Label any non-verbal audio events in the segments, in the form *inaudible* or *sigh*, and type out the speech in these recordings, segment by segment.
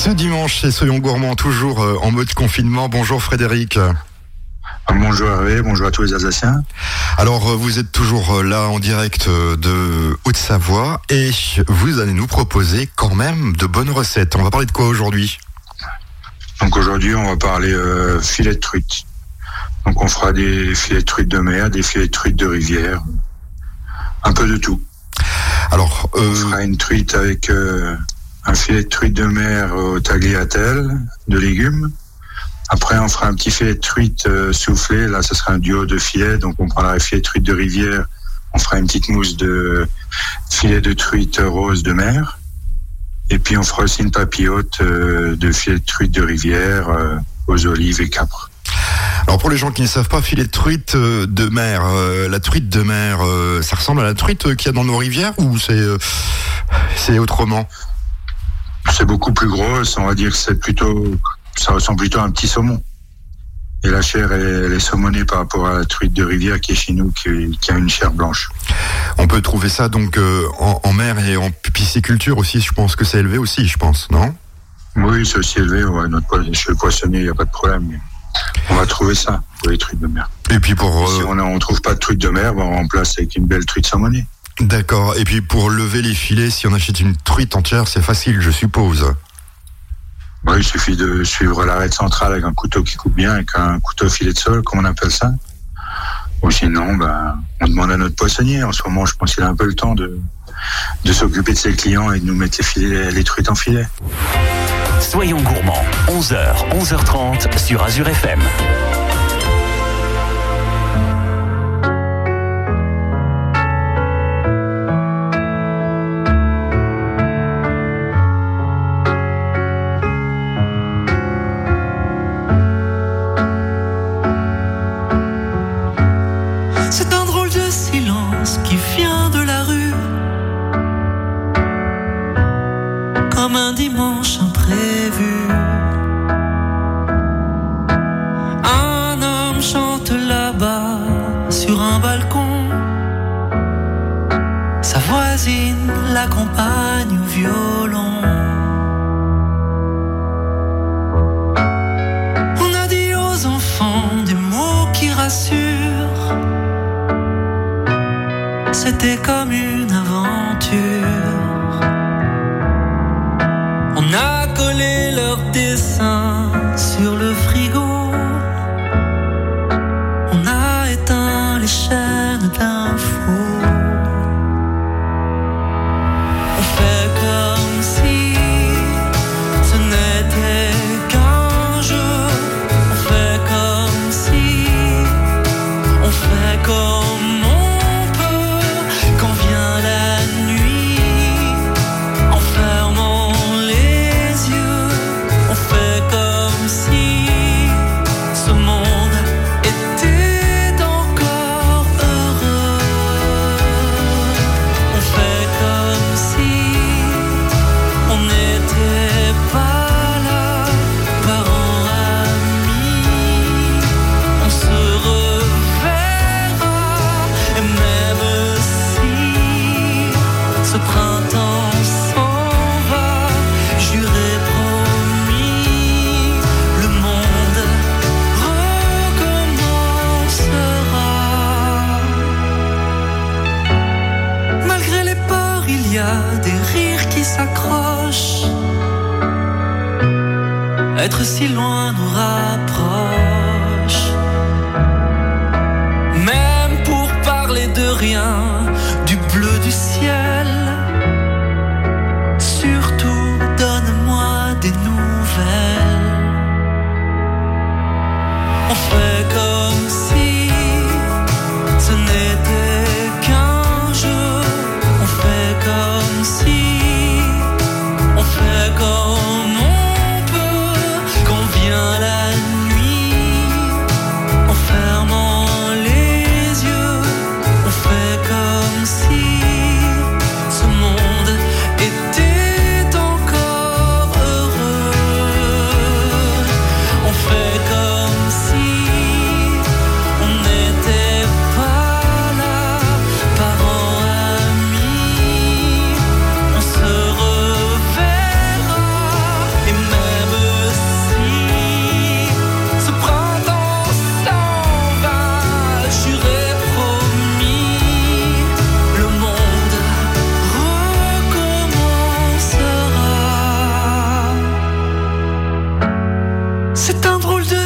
Ce dimanche, chez Soyons Gourmands, toujours euh, en mode confinement. Bonjour Frédéric. Bonjour Hervé, bonjour à tous les Alsaciens. Alors, euh, vous êtes toujours euh, là en direct de Haute-Savoie et vous allez nous proposer quand même de bonnes recettes. On va parler de quoi aujourd'hui? Donc aujourd'hui, on va parler filet de truite. Donc on fera des filets de truite de mer, des filets de truite de rivière, un peu de tout. Alors, on fera une truite avec un filet de truite de mer au tagliatelle de légumes. Après, on fera un petit filet de truite euh, soufflé. Là, ce sera un duo de filets. Donc, on prendra un filet de truite de rivière. On fera une petite mousse de filet de truite rose de mer. Et puis, on fera aussi une papillote euh, de filet de truite de rivière euh, aux olives et capres. Alors pour les gens qui ne savent pas, filet de truite de mer, la truite de mer, ça ressemble à la truite qu'il y a dans nos rivières ou c'est c'est autrement? C'est beaucoup plus gros. On va dire que c'est plutôt, ça ressemble plutôt à un petit saumon. Et la chair, elle, est saumonée par rapport à la truite de rivière qui est chez nous, qui, a une chair blanche. On peut trouver ça donc euh, en, mer et en pisciculture aussi. Je pense que c'est élevé aussi, je pense, non? Oui, c'est aussi élevé. Ouais, notre chez le poissonnier, il n'y a pas de problème. On va trouver ça pour les truites de mer. Et puis pour si euh, on ne trouve pas de truite de mer, on remplace avec une belle truite saumonée. D'accord. Et puis pour lever les filets, si on achète une truite entière, c'est facile, je suppose. Oui, il suffit de suivre l'arête centrale avec un couteau qui coupe bien, avec un couteau filet de sol, comme on appelle ça. Ou sinon, ben, on demande à notre poissonnier. En ce moment, je pense qu'il a un peu le temps de, de s'occuper de ses clients et de nous mettre les, filets, les truites en filet. Soyons gourmands, 11h, 11h30 sur Azure FM. Comme on peut quand vient la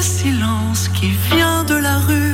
silence qui vient de la rue.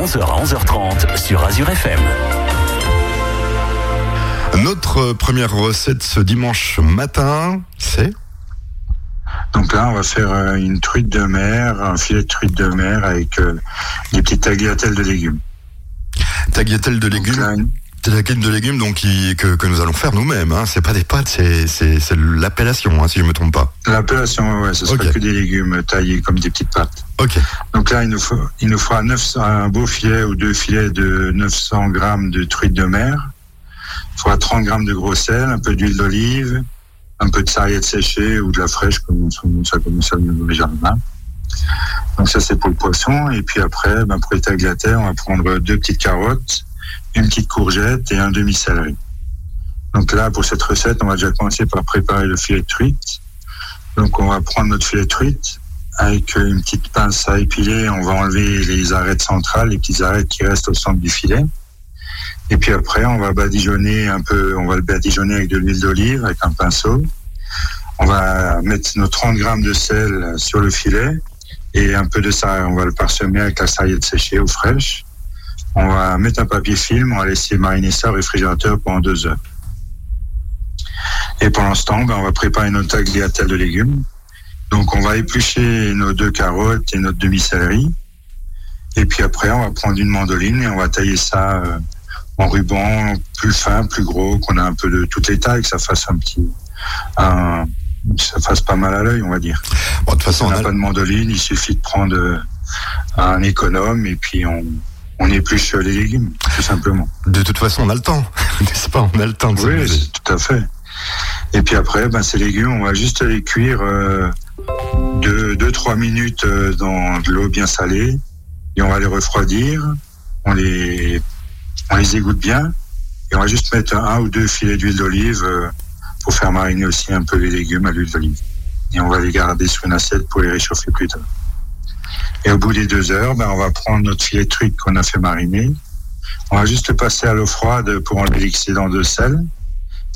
11h à 11h30 sur Azure FM. Notre première recette ce dimanche matin, c'est Donc là, on va faire euh, une truite de mer, un filet de truite de mer avec euh, des petites tagliatelles de légumes. tagliatelle de Donc légumes. là, une- Tagliatelle de légumes donc qui- que, que nous allons faire nous-mêmes. Hein. C'est pas des pâtes, c'est c'est c'est l'appellation hein, si je me trompe pas. L'appellation, ouais, ce sera que des légumes taillés comme des petites pâtes. Ok. Donc là, il nous, faut, il nous fera 900, un beau filet ou deux filets de 900 grammes de truite de mer. Il faudra 30 grammes de gros sel, un peu d'huile d'olive, un peu de sarriette séchée ou de la fraîche, comme ça comme ça dans le jardin. Donc ça, c'est pour le poisson. Et puis après, ben, pour les tagliatelles, on va prendre deux petites carottes, une petite courgette et un demi-céleri. Donc là, pour cette recette, on va déjà commencer par préparer le filet de truite. Donc on va prendre notre filet de truite, avec une petite pince à épiler, on va enlever les arêtes centrales, les petites arêtes qui restent au centre du filet. Et puis après, on va badigeonner un peu, on va le badigeonner avec de l'huile d'olive, avec un pinceau. On va mettre nos 30 grammes de sel sur le filet et un peu de ça, on va le parsemer avec la sarriette séchée ou fraîche. On va mettre un papier film, on va laisser mariner ça au réfrigérateur pendant deux heures. Et pendant ce temps, ben, on va préparer notre tagliatelle de légumes. Donc on va éplucher nos deux carottes et notre demi-céleri. Et puis après, on va prendre une mandoline et on va tailler ça euh, en ruban plus fin, plus gros, qu'on a un peu de toutes les tailles, que ça fasse un petit, un, ça fasse pas mal à l'œil, on va dire. Bon, de toute façon, on on n'a a- pas de mandoline, il suffit de prendre euh, un économe et puis on, on épluche les légumes, tout simplement. de toute façon, on a le temps, *laughs* n'est-ce pas? On a le temps de Oui, tout à fait. Et puis après, ben, ces légumes, on va juste les cuire euh, 2-3 minutes euh, dans de l'eau bien salée et on va les refroidir. On les, on les égoutte bien et on va juste mettre un ou deux filets d'huile d'olive euh, pour faire mariner aussi un peu les légumes à l'huile d'olive. Et on va les garder sur une assiette pour les réchauffer plus tard. Et au bout des deux heures, ben, on va prendre notre filet de truite qu'on a fait mariner. On va juste passer à l'eau froide pour enlever l'excédent de sel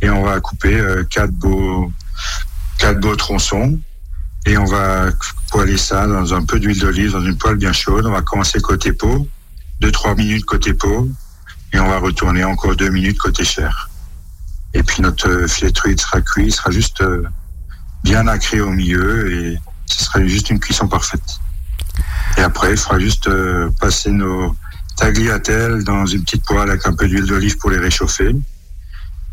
et on va couper euh, quatre beaux quatre beaux tronçons et on va poêler ça dans un peu d'huile d'olive dans une poêle bien chaude. On va commencer côté peau, deux trois minutes côté peau et on va retourner encore deux minutes côté chair. Et puis notre euh, filet de truite sera cuit, il sera juste euh, bien nacré au milieu et ce sera juste une cuisson parfaite. Et après, il faudra juste euh, passer nos tagliatelles dans une petite poêle avec un peu d'huile d'olive pour les réchauffer.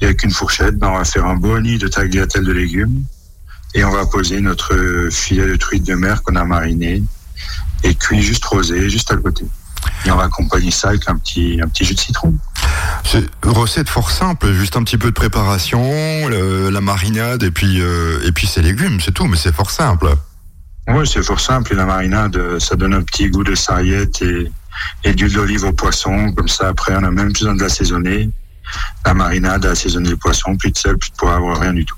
Et avec une fourchette, ben, on va faire un boni de tagliatelle de légumes. Et on va poser notre filet de truite de mer qu'on a mariné et cuit juste rosé, juste à côté. Et on va accompagner ça avec un petit, un petit jus de citron. C'est recette fort simple, juste un petit peu de préparation, la marinade et puis euh, et puis ces légumes, c'est tout, mais c'est fort simple. Oui, c'est fort simple. La marinade, euh, ça donne un petit goût de sarriette et, et d'huile d'olive au poisson. Comme ça, après, on a même besoin de l'assaisonner. La marinade a assaisonné le poisson, plus de sel, plus de poivre, rien du tout.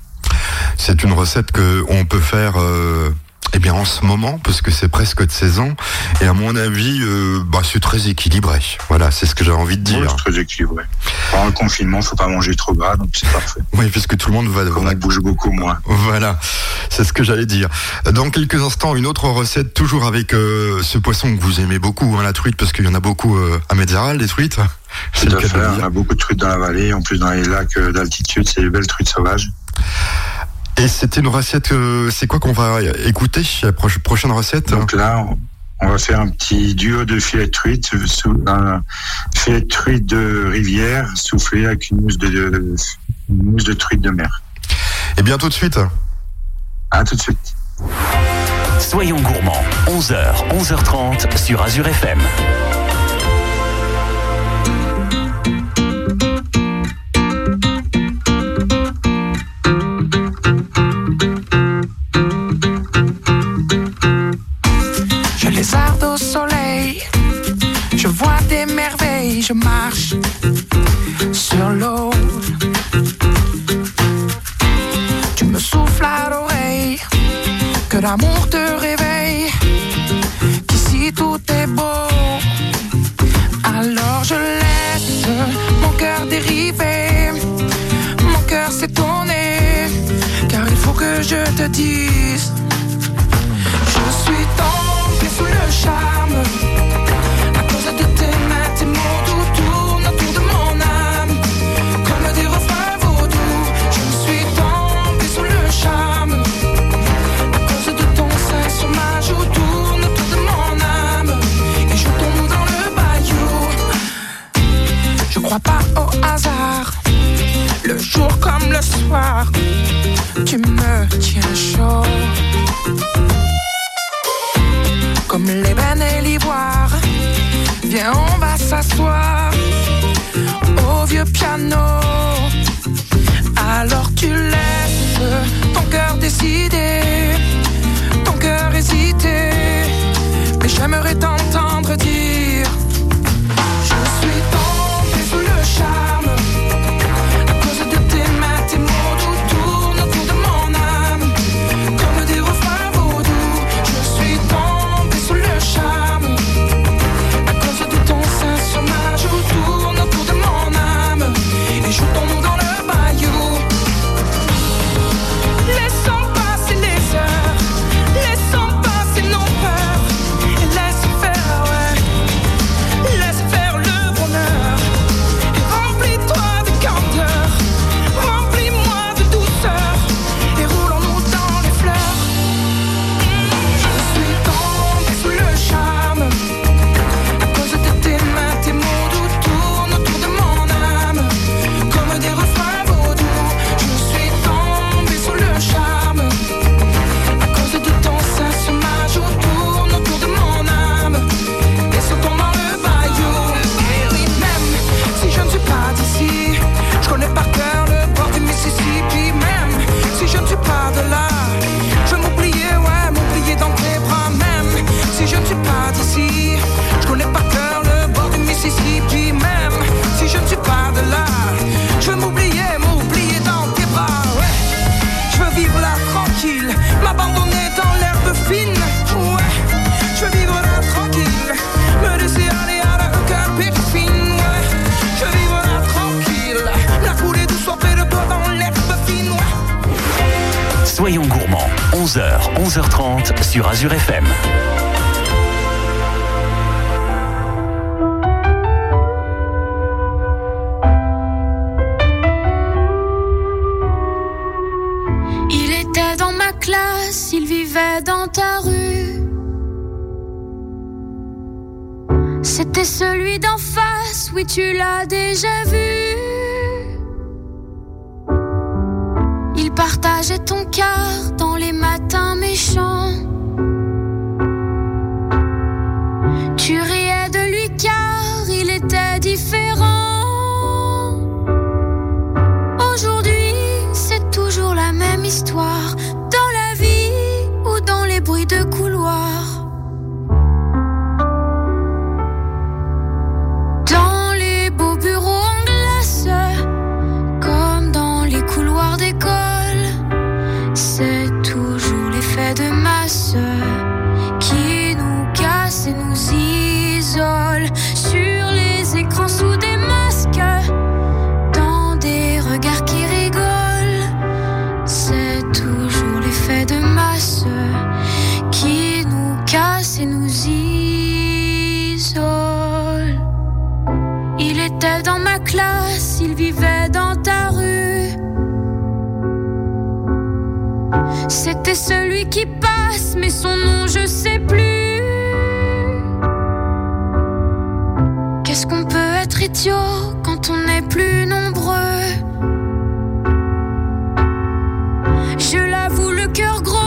C'est une recette que on peut faire euh, eh bien en ce moment parce que c'est presque de saison et à mon avis euh, bah, c'est très équilibré. Voilà, c'est ce que j'ai envie de dire. c'est très équilibré. Pendant le confinement, faut pas manger trop gras, donc c'est parfait. Oui, puisque tout le monde va, Comme va on bouge beaucoup moins. Voilà, c'est ce que j'allais dire. Dans quelques instants, une autre recette, toujours avec euh, ce poisson que vous aimez beaucoup, hein, la truite, parce qu'il y en a beaucoup euh, à Metzeral, des truites. *laughs* C'est le cas de fait. le On a beaucoup de truites dans la vallée. En plus, dans les lacs d'altitude, c'est des belles truites sauvages. Et c'était une recette, euh, c'est quoi qu'on va écouter la prochaine recette Donc là, on- va faire un petit duo de filets de truite, sous, un filet de truite de rivière soufflé avec une mousse de, de- une mousse de truite de mer. Et bien tout de suite. À tout de suite. Soyons gourmands, 11h, 11h30 sur Azure FM. Je marche sur l'eau. Tu me souffles à l'oreille, que l'amour te réveille, qu'ici tout est beau. Alors je laisse mon cœur dériver, mon cœur s'étonner, car il faut que je te dise. Je suis tombé sous le charme Tu me tiens chaud comme l'ébène et l'ivoire. Viens, on va s'asseoir au vieux piano. Alors tu laisses ton cœur décider, 11h30 sur Azure FM. Il était dans ma classe, il vivait dans ta rue. C'était celui d'en face, oui tu l'as déjà vu. Différent. Aujourd'hui, c'est toujours la même histoire. C'était celui qui passe, mais son nom je sais plus. Qu'est-ce qu'on peut être idiot quand on n'est plus nombreux? Je l'avoue, le cœur gros,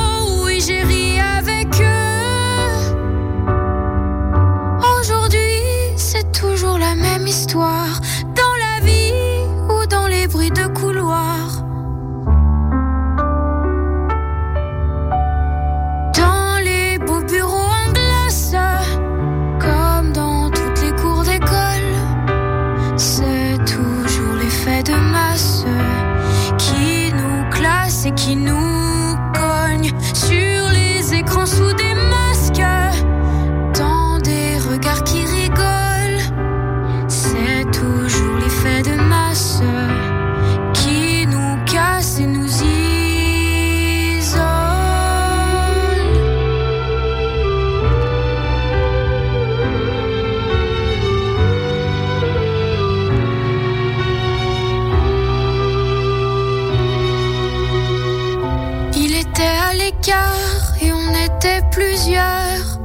était plusieurs.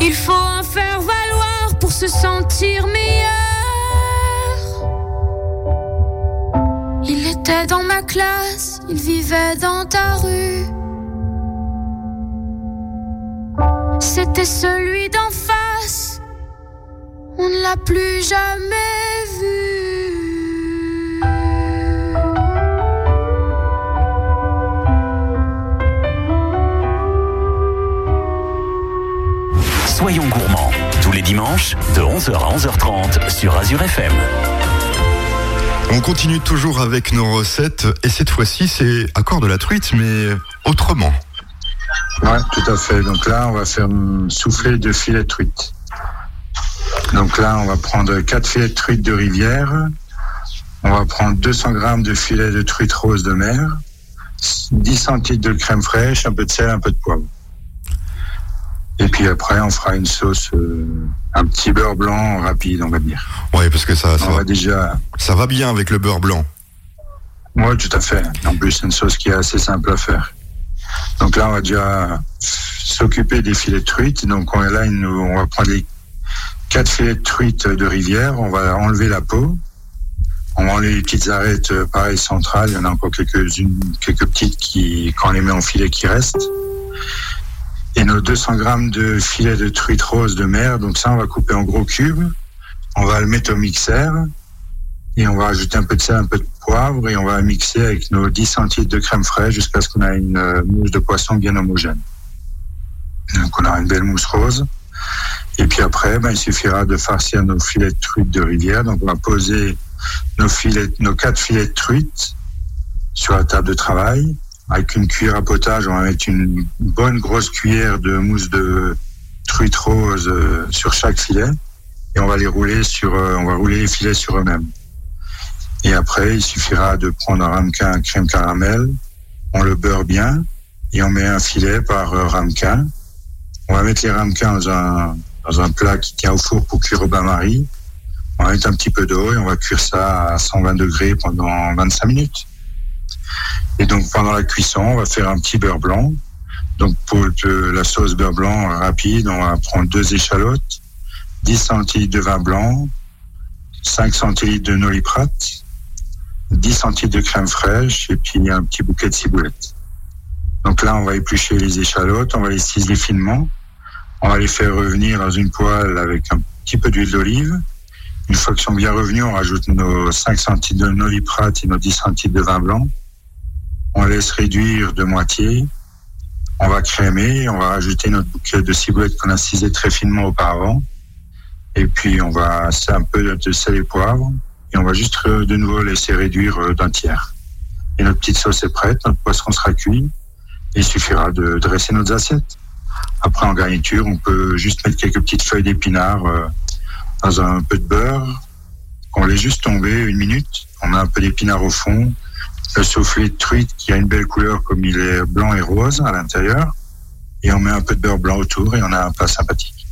Il faut en faire valoir pour se sentir meilleur. Il était dans ma classe, il vivait dans ta rue. C'était celui d'en face, on ne l'a plus jamais vu. Dimanches, de 11h à 11h30 sur Azure FM. On continue toujours avec nos recettes et cette fois-ci c'est accord de la truite mais autrement. Ouais, tout à fait. Donc là, on va faire souffler deux filets de truite. Donc là, on va prendre quatre filets de truite de rivière. On va prendre 200 grammes de filets de truite rose de mer, 10 centilitres de crème fraîche, un peu de sel, un peu de poivre. Et puis après, on fera une sauce, euh, un petit beurre blanc rapide, on va dire. Ouais parce que ça, ça, On va, va déjà, ça va bien avec le beurre blanc. ouais, tout à fait. En plus, c'est une sauce qui est assez simple à faire. Donc là, on va déjà s'occuper des filets de truite. Donc on, là, on va prendre les quatre filets de truite de rivière. On va enlever la peau. On va enlever les petites arêtes, euh, pareil, centrales. Il y en a encore quelques-unes, quelques petites qui, quand on les met en filet, qui restent. Et nos 200 grammes de filets de truite rose de mer. Donc ça, on va couper en gros cubes. On va le mettre au mixeur. Et on va ajouter un peu de sel, un peu de poivre. Et on va mixer avec nos 10 centilitres de crème fraîche jusqu'à ce qu'on ait une euh, mousse de poisson bien homogène. Donc on aura une belle mousse rose. Et puis après, ben, il suffira de farcir nos filets de truite de rivière. Donc on va poser nos filets, nos quatre filets de truite sur la table de travail. Avec une cuillère à potage, on va mettre une bonne grosse cuillère de mousse de truite rose euh, sur chaque filet. Et on va les rouler sur, euh, on va rouler les filets sur eux-mêmes. Et après, il suffira de prendre un ramequin crème caramel, on le beurre bien et on met un filet par euh, ramequin. On va mettre les ramequins dans un, dans un plat qui tient au four pour cuire au bain-marie. On va mettre un petit peu d'eau et on va cuire ça à 120 degrés pendant 25 minutes. Et donc pendant la cuisson, on va faire un petit beurre blanc. Donc pour la sauce beurre blanc rapide, on va prendre deux échalotes, 10 centilitres de vin blanc, 5 centilitres de noliprate, 10 centilitres de crème fraîche et puis un petit bouquet de ciboulette. Donc là, on va éplucher les échalotes, on va les ciseler finement, on va les faire revenir dans une poêle avec un petit peu d'huile d'olive. Une fois qu'ils sont bien revenus, on rajoute nos 5 centilitres de noliprate et nos 10 centilitres de vin blanc. On laisse réduire de moitié. On va crémer, on va rajouter notre bouquet de ciboulette qu'on a cisé très finement auparavant. Et puis on va c'est un peu de sel et poivre. Et on va juste de nouveau laisser réduire euh, d'un tiers. Et notre petite sauce est prête, notre poisson sera cuit. Il suffira de dresser nos assiettes. Après, en garniture, on peut juste mettre quelques petites feuilles d'épinards euh, dans un peu de beurre. On laisse juste tomber une minute. On a un peu d'épinards au fond. Le soufflé de truite qui a une belle couleur comme il est blanc et rose à l'intérieur. Et on met un peu de beurre blanc autour et on a un plat sympathique.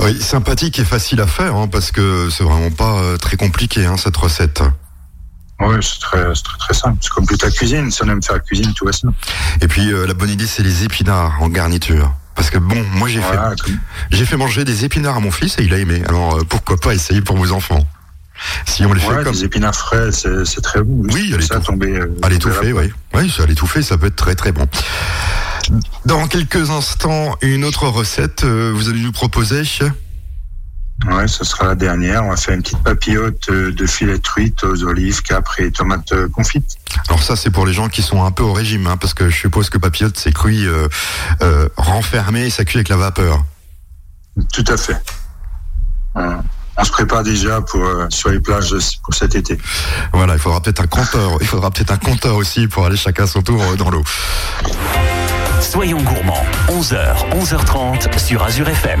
Oui, sympathique et facile à faire, hein, parce que c'est vraiment pas euh, très compliqué, hein, cette recette. Oui, c'est très, très simple. C'est comme toute la cuisine. Si on aime faire la cuisine, tout va simple. Et puis, euh, la bonne idée, c'est les épinards en garniture. Parce que bon, moi j'ai Voilà, fait, comme- j'ai fait manger des épinards à mon fils et il a aimé. Alors euh, pourquoi pas essayer pour vos enfants? Si on les fait comme les épinards frais, c'est, très bon. Oui, à ça tomber. euh, à l'étouffer, oui. Oui, à l'étouffer, ça peut être très très bon. Dans quelques instants, une autre recette, euh, vous allez nous proposer. Ouais, ce sera la dernière. On va faire une petite papillote euh, de filet de truite aux olives, capres et tomates euh, confites. Alors ça, c'est pour les gens qui sont un peu au régime, hein, parce que je suppose que papillote, c'est cuit euh, euh, renfermé et ça cuit avec la vapeur. Tout à fait. On se prépare déjà pour euh, sur les plages pour cet été. Voilà, il faudra peut-être un compteur. Il faudra peut-être un compteur aussi pour aller chacun son tour euh, dans l'eau. Soyons gourmands, 11h, 11h30 sur Azure FM.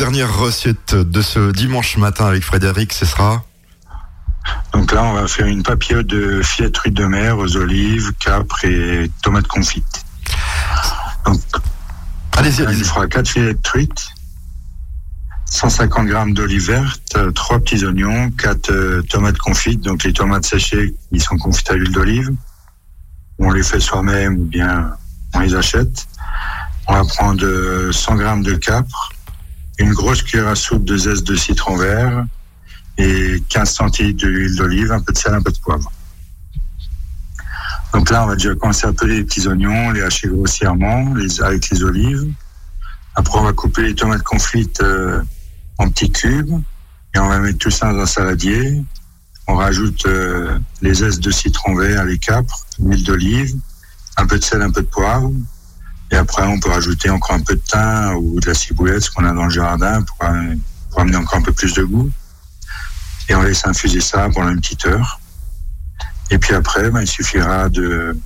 Dernière recette de ce dimanche matin avec Frédéric, ce sera Donc là, on va faire une papillote de filets de truite de mer aux olives, capres et tomates confites. Donc, Allez-y, il allez-y. fera 4 filets de truite, 150 grammes d'olives vertes, 3 petits oignons, 4 tomates confites, donc les tomates séchées qui sont confites à l'huile d'olive. On les fait soi-même ou bien on les achète. On va prendre euh, 100 grammes de capre, une grosse cuillère à soupe de zeste de citron vert et 15 centilitres d'huile d'olive, un peu de sel, un peu de poivre. Donc là, on va déjà commencer à peler les petits oignons, les hacher grossièrement avec les olives. Après, on va couper les tomates confites euh, en petits cubes et on va mettre tout ça dans un saladier. On rajoute euh, les zestes de citron vert, les capres, l'huile d'olive, un peu de sel, un peu de poivre. Et après, on peut rajouter encore un peu de thym ou de la ciboulette, ce qu'on a dans le jardin, pour, euh, amener encore un peu plus de goût. Et on laisse infuser ça pendant une petite heure. Et puis après, ben, il suffira de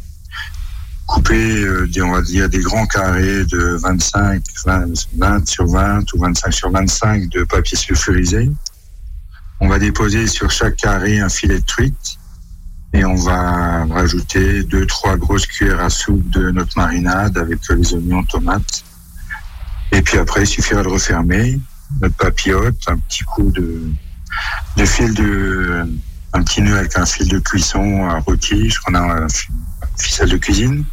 couper, euh, des, on va dire, des grands carrés de 25, 20, 20 sur 20 ou 25 sur 25 de papier sulfurisé. On va déposer sur chaque carré un filet de truite et on va rajouter deux, trois grosses cuillères à soupe de notre marinade avec les oignons, tomates. Et puis après, il suffira de refermer notre papillote, un petit coup de, fil de, un petit nœud avec un fil de cuisson à rôti, qu'on a un fi- ficelle de cuisine.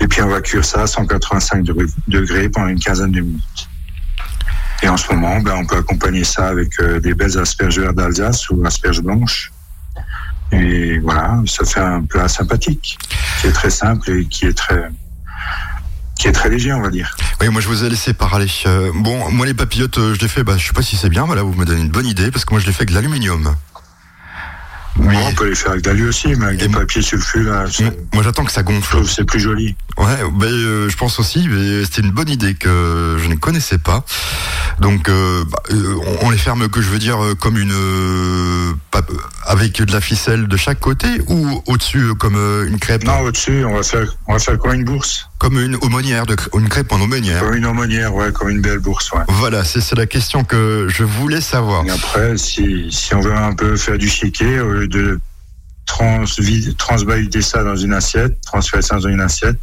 Et puis on va cuire ça à 185 degrés- degrés pendant une quinzaine de minutes. Et en ce moment, ben, on peut accompagner ça avec euh, des belles asperges vertes d'Alsace ou asperges blanches. Et voilà, ça fait un plat sympathique, qui est très simple et qui est très, qui est très léger, on va dire. Oui, moi je vous ai laissé parler. Euh, bon, moi les papillotes, euh, je les fais, bah, je sais pas si c'est bien, voilà, vous me donnez une bonne idée, parce que moi je les fais avec de l'aluminium. Bon, on peut les faire avec d'alu aussi, mais avec Et des papiers là, je Moi, j'attends que ça gonfle. trouve que c'est plus joli. Ouais, euh, je pense aussi, c'était une bonne idée que je ne connaissais pas. Donc, euh, bah, euh, on, on les ferme, que je veux dire, comme une, euh, avec de la ficelle de chaque côté ou au-dessus comme une crêpe, Non, au-dessus, on va faire, on va faire comme une bourse. comme une aumônière, de, une crêpe en aumônière. Comme une aumônière, ouais, comme une belle bourse, ouais. Voilà, c'est c'est la question que je voulais savoir. Et après, si, si on veut un peu faire du chiquet, lieu de trans, transvaluter ça dans une assiette, transférer ça dans une assiette,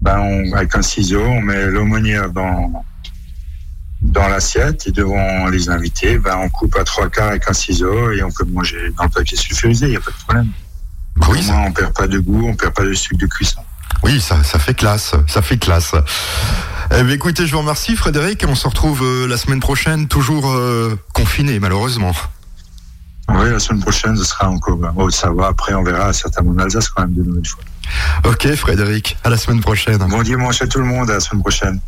ben on, avec un ciseau, on met l'aumônière dans, dans l'assiette et devant les invités, ben on coupe à trois quarts avec un ciseau et on peut manger dans le papier sulfurisé, il n'y a pas de problème. Oui, Au moins, on perd pas de goût, on perd pas de sucre de cuisson. oui, ça, ça fait classe, ça fait classe. Eh bien, écoutez, je vous remercie, Frédéric. On se retrouve euh, la semaine prochaine, toujours euh, confiné, malheureusement. Oui, la semaine prochaine, ce sera encore en Haute-Savoie. Après, on verra certainement en Alsace quand même de nouvelles fois. Ok, Frédéric, à la semaine prochaine. Bon dimanche à tout le monde, à la semaine prochaine.